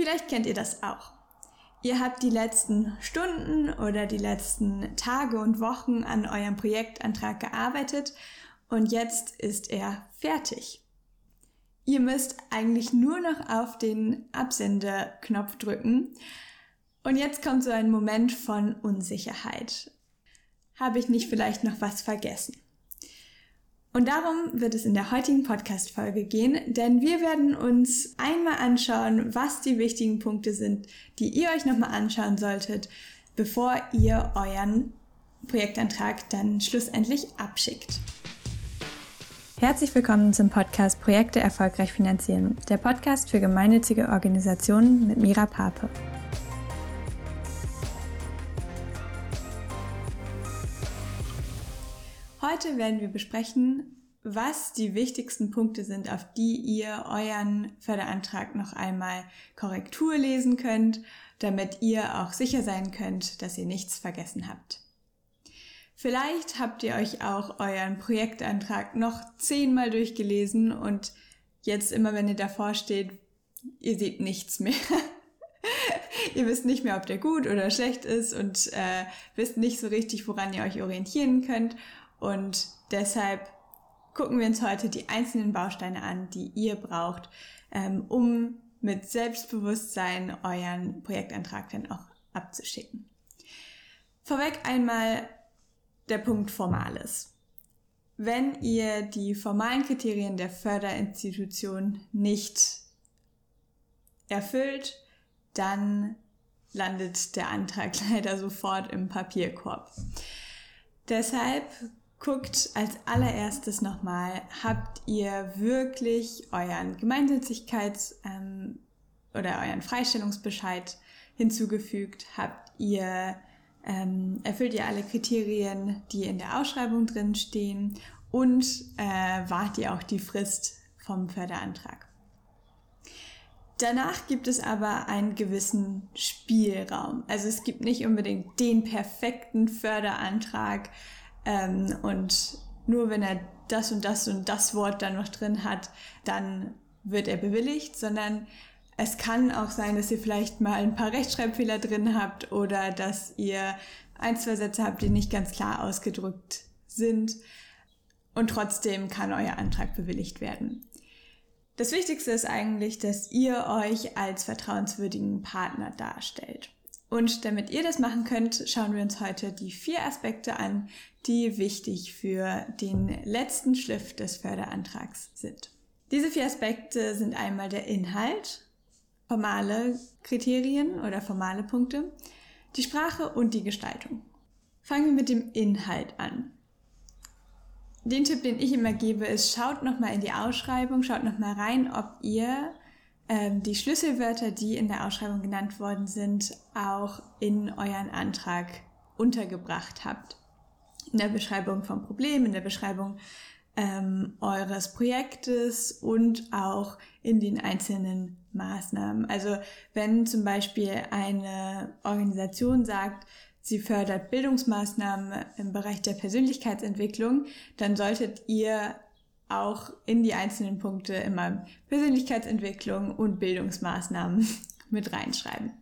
Vielleicht kennt ihr das auch. Ihr habt die letzten Stunden oder die letzten Tage und Wochen an eurem Projektantrag gearbeitet und jetzt ist er fertig. Ihr müsst eigentlich nur noch auf den Absendeknopf drücken und jetzt kommt so ein Moment von Unsicherheit. Habe ich nicht vielleicht noch was vergessen? Und darum wird es in der heutigen Podcast-Folge gehen, denn wir werden uns einmal anschauen, was die wichtigen Punkte sind, die ihr euch nochmal anschauen solltet, bevor ihr euren Projektantrag dann schlussendlich abschickt. Herzlich willkommen zum Podcast Projekte erfolgreich finanzieren, der Podcast für gemeinnützige Organisationen mit Mira Pape. Heute werden wir besprechen, was die wichtigsten Punkte sind, auf die ihr euren Förderantrag noch einmal Korrektur lesen könnt, damit ihr auch sicher sein könnt, dass ihr nichts vergessen habt. Vielleicht habt ihr euch auch euren Projektantrag noch zehnmal durchgelesen und jetzt immer, wenn ihr davor steht, ihr seht nichts mehr. ihr wisst nicht mehr, ob der gut oder schlecht ist und äh, wisst nicht so richtig, woran ihr euch orientieren könnt. Und deshalb gucken wir uns heute die einzelnen Bausteine an, die ihr braucht, ähm, um mit Selbstbewusstsein euren Projektantrag dann auch abzuschicken. Vorweg einmal der Punkt Formales. Wenn ihr die formalen Kriterien der Förderinstitution nicht erfüllt, dann landet der Antrag leider sofort im Papierkorb. Deshalb guckt als allererstes nochmal, habt ihr wirklich euren Gemeinnützigkeits- ähm, oder euren Freistellungsbescheid hinzugefügt? Habt ihr, ähm, erfüllt ihr alle Kriterien, die in der Ausschreibung drin stehen? Und äh, wart ihr auch die Frist vom Förderantrag? Danach gibt es aber einen gewissen Spielraum. Also es gibt nicht unbedingt den perfekten Förderantrag, ähm, und nur wenn er das und das und das Wort dann noch drin hat, dann wird er bewilligt, sondern es kann auch sein, dass ihr vielleicht mal ein paar Rechtschreibfehler drin habt oder dass ihr ein, zwei Sätze habt, die nicht ganz klar ausgedrückt sind. Und trotzdem kann euer Antrag bewilligt werden. Das Wichtigste ist eigentlich, dass ihr euch als vertrauenswürdigen Partner darstellt. Und damit ihr das machen könnt, schauen wir uns heute die vier Aspekte an, die wichtig für den letzten Schliff des Förderantrags sind. Diese vier Aspekte sind einmal der Inhalt, formale Kriterien oder formale Punkte, die Sprache und die Gestaltung. Fangen wir mit dem Inhalt an. Den Tipp, den ich immer gebe, ist, schaut nochmal in die Ausschreibung, schaut nochmal rein, ob ihr ähm, die Schlüsselwörter, die in der Ausschreibung genannt worden sind, auch in euren Antrag untergebracht habt. In der Beschreibung vom Problem, in der Beschreibung ähm, eures Projektes und auch in den einzelnen Maßnahmen. Also wenn zum Beispiel eine Organisation sagt, sie fördert Bildungsmaßnahmen im Bereich der Persönlichkeitsentwicklung, dann solltet ihr auch in die einzelnen Punkte immer Persönlichkeitsentwicklung und Bildungsmaßnahmen mit reinschreiben.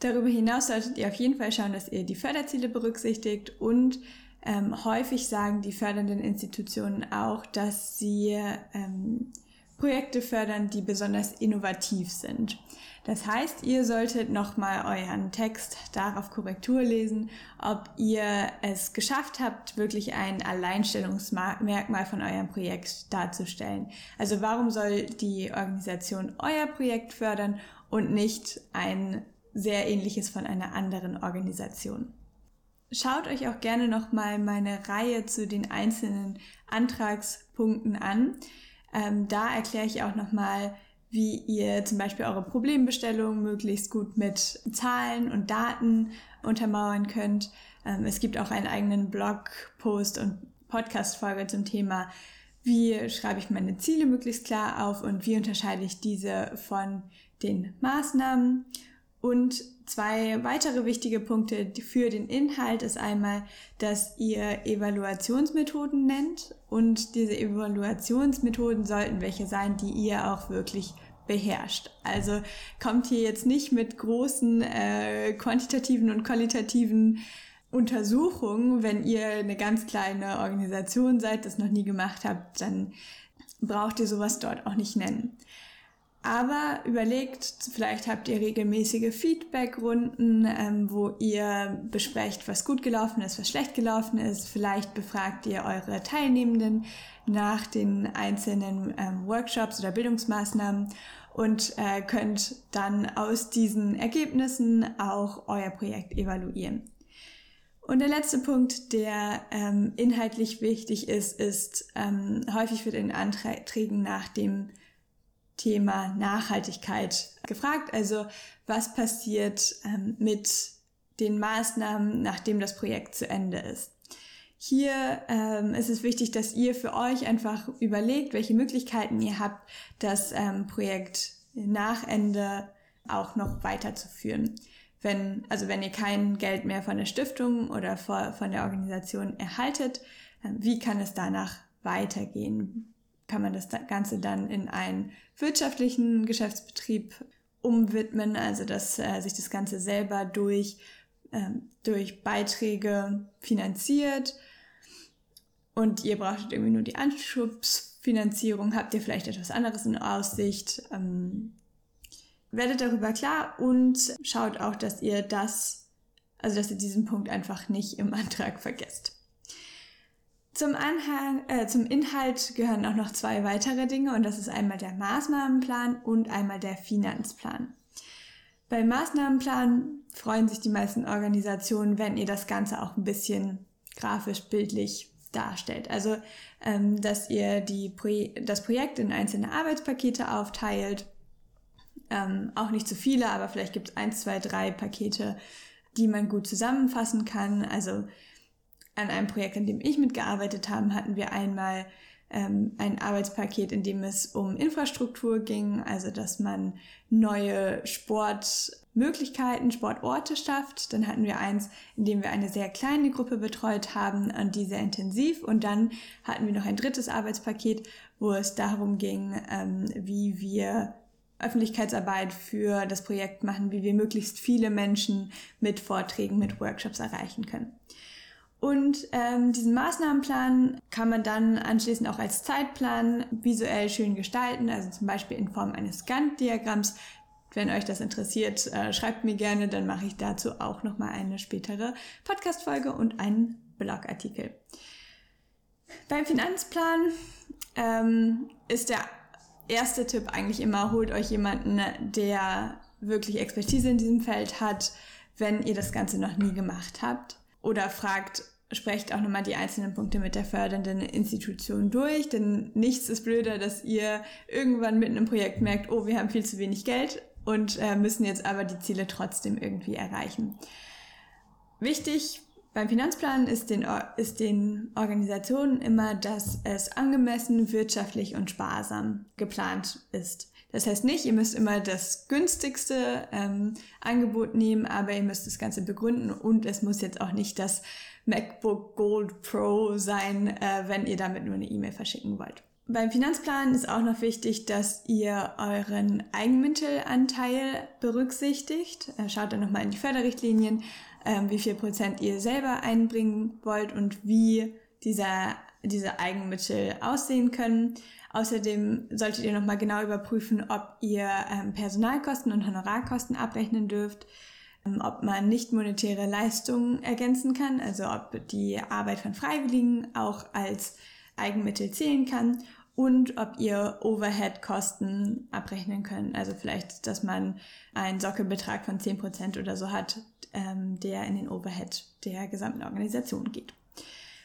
Darüber hinaus solltet ihr auf jeden Fall schauen, dass ihr die Förderziele berücksichtigt und ähm, häufig sagen die fördernden Institutionen auch, dass sie ähm, Projekte fördern, die besonders innovativ sind. Das heißt, ihr solltet nochmal euren Text darauf Korrektur lesen, ob ihr es geschafft habt, wirklich ein Alleinstellungsmerkmal von eurem Projekt darzustellen. Also warum soll die Organisation euer Projekt fördern und nicht ein sehr ähnliches von einer anderen Organisation? Schaut euch auch gerne nochmal meine Reihe zu den einzelnen Antragspunkten an. Ähm, da erkläre ich auch nochmal, wie ihr zum Beispiel eure Problembestellung möglichst gut mit Zahlen und Daten untermauern könnt. Ähm, es gibt auch einen eigenen Blogpost und Podcast-Folge zum Thema, wie schreibe ich meine Ziele möglichst klar auf und wie unterscheide ich diese von den Maßnahmen. Und zwei weitere wichtige Punkte für den Inhalt ist einmal, dass ihr Evaluationsmethoden nennt und diese Evaluationsmethoden sollten welche sein, die ihr auch wirklich beherrscht. Also kommt hier jetzt nicht mit großen äh, quantitativen und qualitativen Untersuchungen. Wenn ihr eine ganz kleine Organisation seid, das noch nie gemacht habt, dann braucht ihr sowas dort auch nicht nennen. Aber überlegt, vielleicht habt ihr regelmäßige Feedbackrunden, ähm, wo ihr besprecht, was gut gelaufen ist, was schlecht gelaufen ist. Vielleicht befragt ihr eure Teilnehmenden nach den einzelnen ähm, Workshops oder Bildungsmaßnahmen und äh, könnt dann aus diesen Ergebnissen auch euer Projekt evaluieren. Und der letzte Punkt, der ähm, inhaltlich wichtig ist, ist ähm, häufig wird in Anträgen nach dem Thema Nachhaltigkeit gefragt. Also was passiert ähm, mit den Maßnahmen, nachdem das Projekt zu Ende ist. Hier ähm, ist es wichtig, dass ihr für euch einfach überlegt, welche Möglichkeiten ihr habt, das ähm, Projekt nach Ende auch noch weiterzuführen. Wenn, also wenn ihr kein Geld mehr von der Stiftung oder von der Organisation erhaltet, ähm, wie kann es danach weitergehen? Kann man das Ganze dann in einen wirtschaftlichen Geschäftsbetrieb umwidmen, also dass äh, sich das Ganze selber durch, ähm, durch Beiträge finanziert. Und ihr braucht irgendwie nur die Anschubsfinanzierung, habt ihr vielleicht etwas anderes in Aussicht, ähm, werdet darüber klar und schaut auch, dass ihr das, also dass ihr diesen Punkt einfach nicht im Antrag vergesst. Zum, Anhang, äh, zum Inhalt gehören auch noch zwei weitere Dinge und das ist einmal der Maßnahmenplan und einmal der Finanzplan. Beim Maßnahmenplan freuen sich die meisten Organisationen, wenn ihr das Ganze auch ein bisschen grafisch, bildlich darstellt. Also, ähm, dass ihr die Pro das Projekt in einzelne Arbeitspakete aufteilt. Ähm, auch nicht zu viele, aber vielleicht gibt es eins, zwei, drei Pakete, die man gut zusammenfassen kann. Also an einem Projekt, an dem ich mitgearbeitet habe, hatten wir einmal ähm, ein Arbeitspaket, in dem es um Infrastruktur ging, also dass man neue Sportmöglichkeiten, Sportorte schafft. Dann hatten wir eins, in dem wir eine sehr kleine Gruppe betreut haben und die sehr intensiv. Und dann hatten wir noch ein drittes Arbeitspaket, wo es darum ging, ähm, wie wir Öffentlichkeitsarbeit für das Projekt machen, wie wir möglichst viele Menschen mit Vorträgen, mit Workshops erreichen können. Und ähm, diesen Maßnahmenplan kann man dann anschließend auch als Zeitplan visuell schön gestalten, also zum Beispiel in Form eines Gantt-Diagramms. Wenn euch das interessiert, äh, schreibt mir gerne, dann mache ich dazu auch nochmal eine spätere Podcast-Folge und einen Blogartikel. Beim Finanzplan ähm, ist der erste Tipp eigentlich immer, holt euch jemanden, der wirklich Expertise in diesem Feld hat, wenn ihr das Ganze noch nie gemacht habt oder fragt, sprecht auch nochmal die einzelnen Punkte mit der fördernden Institution durch, denn nichts ist blöder, dass ihr irgendwann mitten im Projekt merkt, oh, wir haben viel zu wenig Geld und äh, müssen jetzt aber die Ziele trotzdem irgendwie erreichen. Wichtig beim Finanzplan ist den, ist den Organisationen immer, dass es angemessen, wirtschaftlich und sparsam geplant ist. Das heißt nicht, ihr müsst immer das günstigste ähm, Angebot nehmen, aber ihr müsst das Ganze begründen und es muss jetzt auch nicht das MacBook Gold Pro sein, äh, wenn ihr damit nur eine E-Mail verschicken wollt. Beim Finanzplan ist auch noch wichtig, dass ihr euren Eigenmittelanteil berücksichtigt. Äh, schaut dann nochmal in die Förderrichtlinien, äh, wie viel Prozent ihr selber einbringen wollt und wie dieser, diese Eigenmittel aussehen können. Außerdem solltet ihr nochmal genau überprüfen, ob ihr ähm, Personalkosten und Honorarkosten abrechnen dürft, ähm, ob man nicht monetäre Leistungen ergänzen kann, also ob die Arbeit von Freiwilligen auch als Eigenmittel zählen kann und ob ihr Overhead-Kosten abrechnen könnt. Also vielleicht, dass man einen Sockelbetrag von 10% oder so hat, ähm, der in den Overhead der gesamten Organisation geht.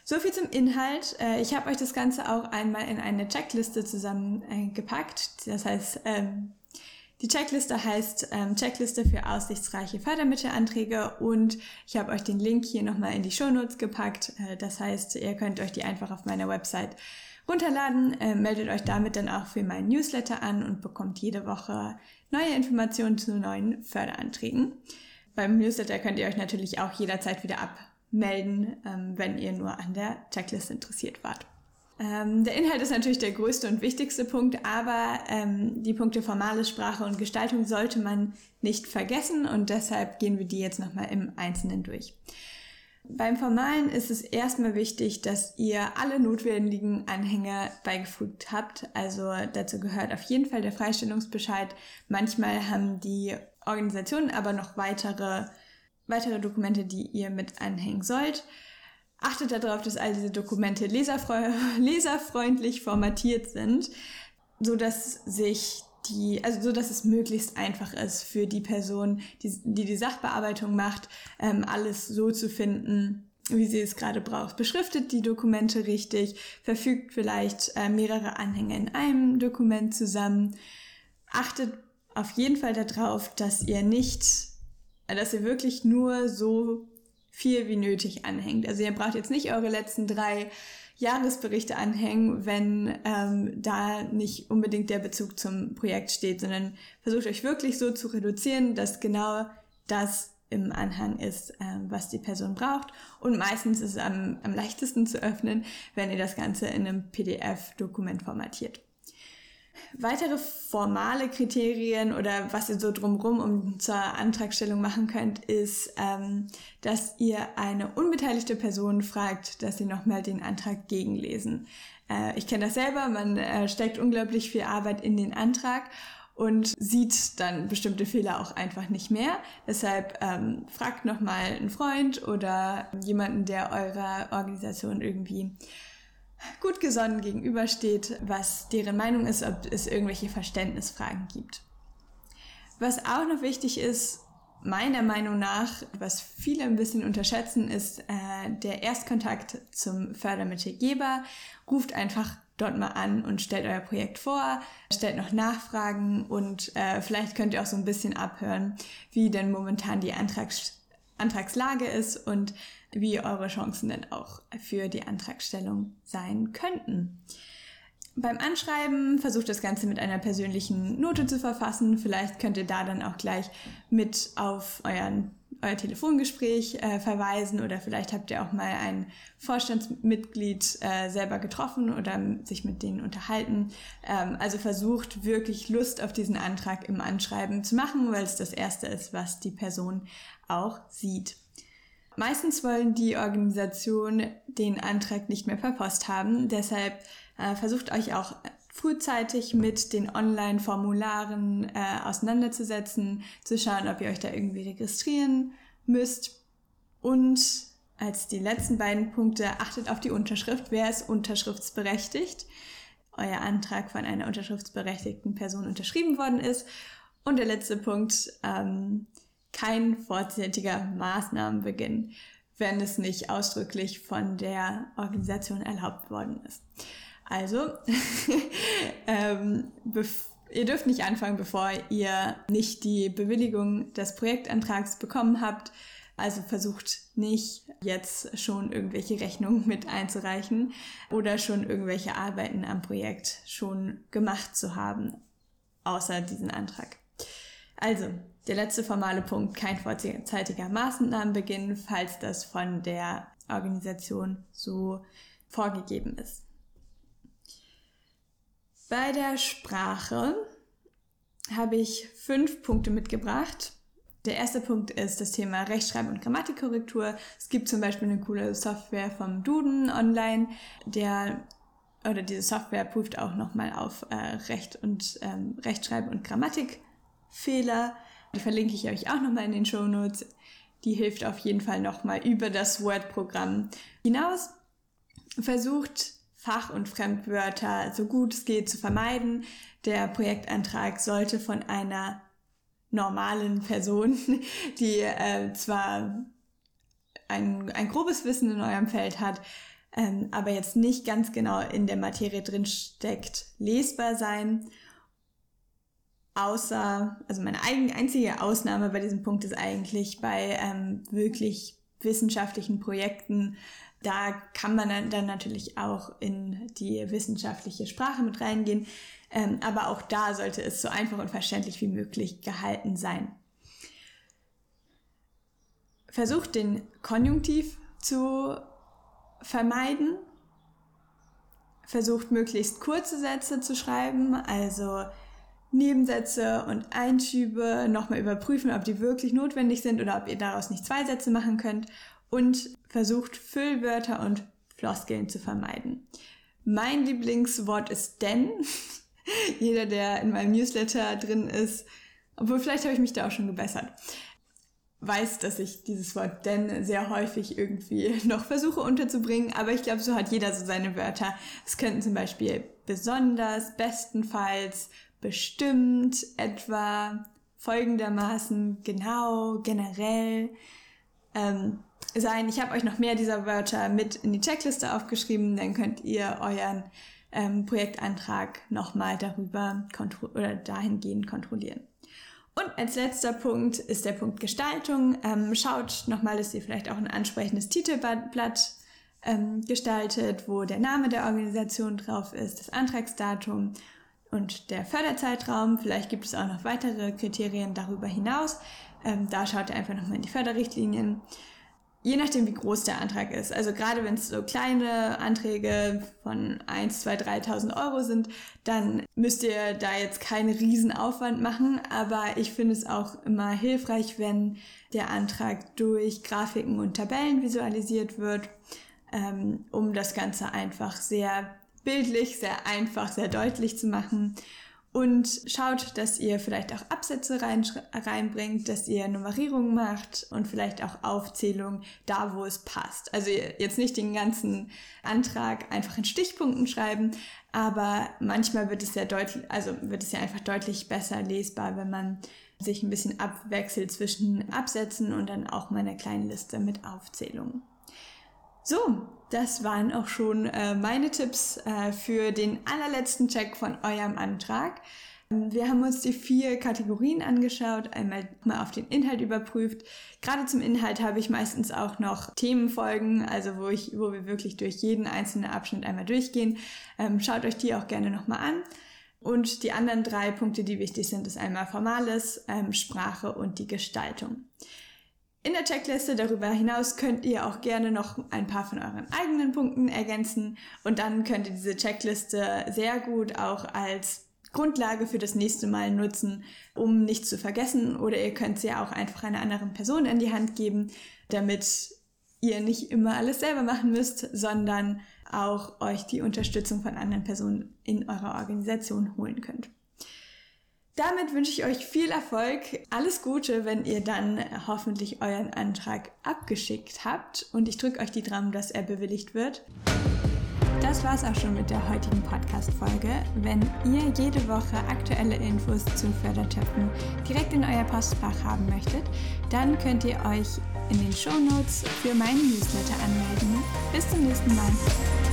So viel zum Inhalt. Äh, ich habe euch das Ganze auch einmal in eine Checkliste zusammengepackt. Das heißt, ähm, die Checkliste heißt ähm, Checkliste für aussichtsreiche Fördermittelanträge und ich habe euch den Link hier nochmal in die Shownotes gepackt. Äh, das heißt, ihr könnt euch die einfach auf meiner Website runterladen, äh, meldet euch damit dann auch für meinen Newsletter an und bekommt jede Woche neue Informationen zu neuen Förderanträgen. Beim Newsletter könnt ihr euch natürlich auch jederzeit wieder ab melden, ähm, wenn ihr nur an der Checkliste interessiert wart. Ähm, der Inhalt ist natürlich der größte und wichtigste Punkt, aber ähm, die Punkte formale Sprache und Gestaltung sollte man nicht vergessen und deshalb gehen wir die jetzt nochmal im Einzelnen durch. Beim Formalen ist es erstmal wichtig, dass ihr alle notwendigen Anhänge beigefügt habt. Also dazu gehört auf jeden Fall der Freistellungsbescheid. Manchmal haben die Organisationen aber noch weitere, weitere Dokumente, die ihr mit anhängen sollt. Achtet darauf, dass all diese Dokumente leserfreundlich formatiert sind, so dass sich die, also so dass es möglichst einfach ist für die Person, die die, die Sachbearbeitung macht, ähm, alles so zu finden, wie sie es gerade braucht. Beschriftet die Dokumente richtig, verfügt vielleicht äh, mehrere Anhänge in einem Dokument zusammen. Achtet auf jeden Fall darauf, dass ihr nicht, dass ihr wirklich nur so viel wie nötig anhängt. Also ihr braucht jetzt nicht eure letzten drei Jahresberichte anhängen, wenn ähm, da nicht unbedingt der Bezug zum Projekt steht, sondern versucht euch wirklich so zu reduzieren, dass genau das im Anhang ist, äh, was die Person braucht. Und meistens ist es am, am leichtesten zu öffnen, wenn ihr das Ganze in einem PDF-Dokument formatiert. Weitere formale Kriterien oder was ihr so drumrum um zur Antragstellung machen könnt, ist, ähm, dass ihr eine unbeteiligte Person fragt, dass sie nochmal den Antrag gegenlesen. Äh, ich kenne das selber, man äh, steckt unglaublich viel Arbeit in den Antrag und sieht dann bestimmte Fehler auch einfach nicht mehr. Deshalb ähm, fragt nochmal einen Freund oder jemanden, der eurer Organisation irgendwie gut gesonnen gegenübersteht, was deren Meinung ist, ob es irgendwelche Verständnisfragen gibt. Was auch noch wichtig ist, meiner Meinung nach, was viele ein bisschen unterschätzen, ist äh, der Erstkontakt zum Fördermittelgeber. Ruft einfach dort mal an und stellt euer Projekt vor, stellt noch Nachfragen und äh, vielleicht könnt ihr auch so ein bisschen abhören, wie denn momentan die Antrags Antragslage ist und wie eure Chancen denn auch für die Antragstellung sein könnten. Beim Anschreiben versucht das Ganze mit einer persönlichen Note zu verfassen. Vielleicht könnt ihr da dann auch gleich mit auf euren, euer Telefongespräch äh, verweisen oder vielleicht habt ihr auch mal ein Vorstandsmitglied äh, selber getroffen oder sich mit denen unterhalten. Ähm, also versucht wirklich Lust auf diesen Antrag im Anschreiben zu machen, weil es das Erste ist, was die Person auch sieht. Meistens wollen die Organisationen den Antrag nicht mehr per Post haben. Deshalb äh, versucht euch auch frühzeitig mit den Online-Formularen äh, auseinanderzusetzen, zu schauen, ob ihr euch da irgendwie registrieren müsst. Und als die letzten beiden Punkte achtet auf die Unterschrift. Wer ist unterschriftsberechtigt? Euer Antrag von einer unterschriftsberechtigten Person unterschrieben worden ist. Und der letzte Punkt, ähm, kein vorzeitiger Maßnahmenbeginn, wenn es nicht ausdrücklich von der Organisation erlaubt worden ist. Also, ähm, ihr dürft nicht anfangen, bevor ihr nicht die Bewilligung des Projektantrags bekommen habt. Also versucht nicht jetzt schon irgendwelche Rechnungen mit einzureichen oder schon irgendwelche Arbeiten am Projekt schon gemacht zu haben, außer diesen Antrag. Also, der letzte formale Punkt, kein vorzeitiger Maßnahmenbeginn, falls das von der Organisation so vorgegeben ist. Bei der Sprache habe ich fünf Punkte mitgebracht. Der erste Punkt ist das Thema Rechtschreib- und Grammatikkorrektur. Es gibt zum Beispiel eine coole Software vom Duden online, der oder diese Software prüft auch nochmal auf äh, Recht und ähm, Rechtschreib- und Grammatikfehler. Die verlinke ich euch auch nochmal in den Show Notes. Die hilft auf jeden Fall nochmal über das Word-Programm hinaus. Versucht Fach- und Fremdwörter so gut es geht zu vermeiden. Der Projektantrag sollte von einer normalen Person, die äh, zwar ein, ein grobes Wissen in eurem Feld hat, ähm, aber jetzt nicht ganz genau in der Materie drin steckt, lesbar sein Außer, also meine eigen, einzige Ausnahme bei diesem Punkt ist eigentlich bei ähm, wirklich wissenschaftlichen Projekten. Da kann man dann natürlich auch in die wissenschaftliche Sprache mit reingehen. Ähm, aber auch da sollte es so einfach und verständlich wie möglich gehalten sein. Versucht den Konjunktiv zu vermeiden. versucht möglichst kurze Sätze zu schreiben, also Nebensätze und Einschübe nochmal überprüfen, ob die wirklich notwendig sind oder ob ihr daraus nicht zwei Sätze machen könnt und versucht Füllwörter und Floskeln zu vermeiden. Mein Lieblingswort ist denn. Jeder, der in meinem Newsletter drin ist, obwohl vielleicht habe ich mich da auch schon gebessert, weiß, dass ich dieses Wort denn sehr häufig irgendwie noch versuche unterzubringen, aber ich glaube, so hat jeder so seine Wörter. Es könnten zum Beispiel besonders, bestenfalls, bestimmt, etwa, folgendermaßen, genau, generell ähm, sein. Ich habe euch noch mehr dieser Wörter mit in die Checkliste aufgeschrieben, dann könnt ihr euren ähm, Projektantrag nochmal darüber oder dahingehend kontrollieren. Und als letzter Punkt ist der Punkt Gestaltung. Ähm, schaut nochmal, dass ihr vielleicht auch ein ansprechendes Titelblatt ähm, gestaltet, wo der Name der Organisation drauf ist, das Antragsdatum und der Förderzeitraum. Vielleicht gibt es auch noch weitere Kriterien darüber hinaus. Ähm, da schaut ihr einfach nochmal in die Förderrichtlinien je nachdem, wie groß der Antrag ist. Also gerade wenn es so kleine Anträge von 1, 2, 3.000 Euro sind, dann müsst ihr da jetzt keinen Riesenaufwand machen. Aber ich finde es auch immer hilfreich, wenn der Antrag durch Grafiken und Tabellen visualisiert wird, ähm, um das Ganze einfach sehr bildlich, sehr einfach, sehr deutlich zu machen und schaut, dass ihr vielleicht auch Absätze rein, reinbringt, dass ihr Nummerierung macht und vielleicht auch Aufzählung da, wo es passt. Also jetzt nicht den ganzen Antrag einfach in Stichpunkten schreiben, aber manchmal wird es ja deutlich, also wird es ja einfach deutlich besser lesbar, wenn man sich ein bisschen abwechselt zwischen Absätzen und dann auch mal einer kleinen Liste mit Aufzählungen. So, das waren auch schon äh, meine Tipps äh, für den allerletzten Check von eurem Antrag. Ähm, wir haben uns die vier Kategorien angeschaut, einmal mal auf den Inhalt überprüft. Gerade zum Inhalt habe ich meistens auch noch Themenfolgen, also wo ich, wo wir wirklich durch jeden einzelnen Abschnitt einmal durchgehen. Ähm, schaut euch die auch gerne nochmal an. Und die anderen drei Punkte, die wichtig sind, ist einmal Formales, ähm, Sprache und die Gestaltung. In der Checkliste darüber hinaus könnt ihr auch gerne noch ein paar von euren eigenen Punkten ergänzen und dann könnt ihr diese Checkliste sehr gut auch als Grundlage für das nächste Mal nutzen, um nichts zu vergessen oder ihr könnt sie auch einfach einer anderen Person in die Hand geben, damit ihr nicht immer alles selber machen müsst, sondern auch euch die Unterstützung von anderen Personen in eurer Organisation holen könnt. Damit wünsche ich euch viel Erfolg, alles Gute, wenn ihr dann hoffentlich euren Antrag abgeschickt habt und ich drücke euch die Daumen, dass er bewilligt wird. Das war's auch schon mit der heutigen Podcast-Folge. Wenn ihr jede Woche aktuelle Infos zu Fördertöpfen direkt in euer Postfach haben möchtet, dann könnt ihr euch in den Show Notes für meinen Newsletter anmelden. Bis zum nächsten Mal.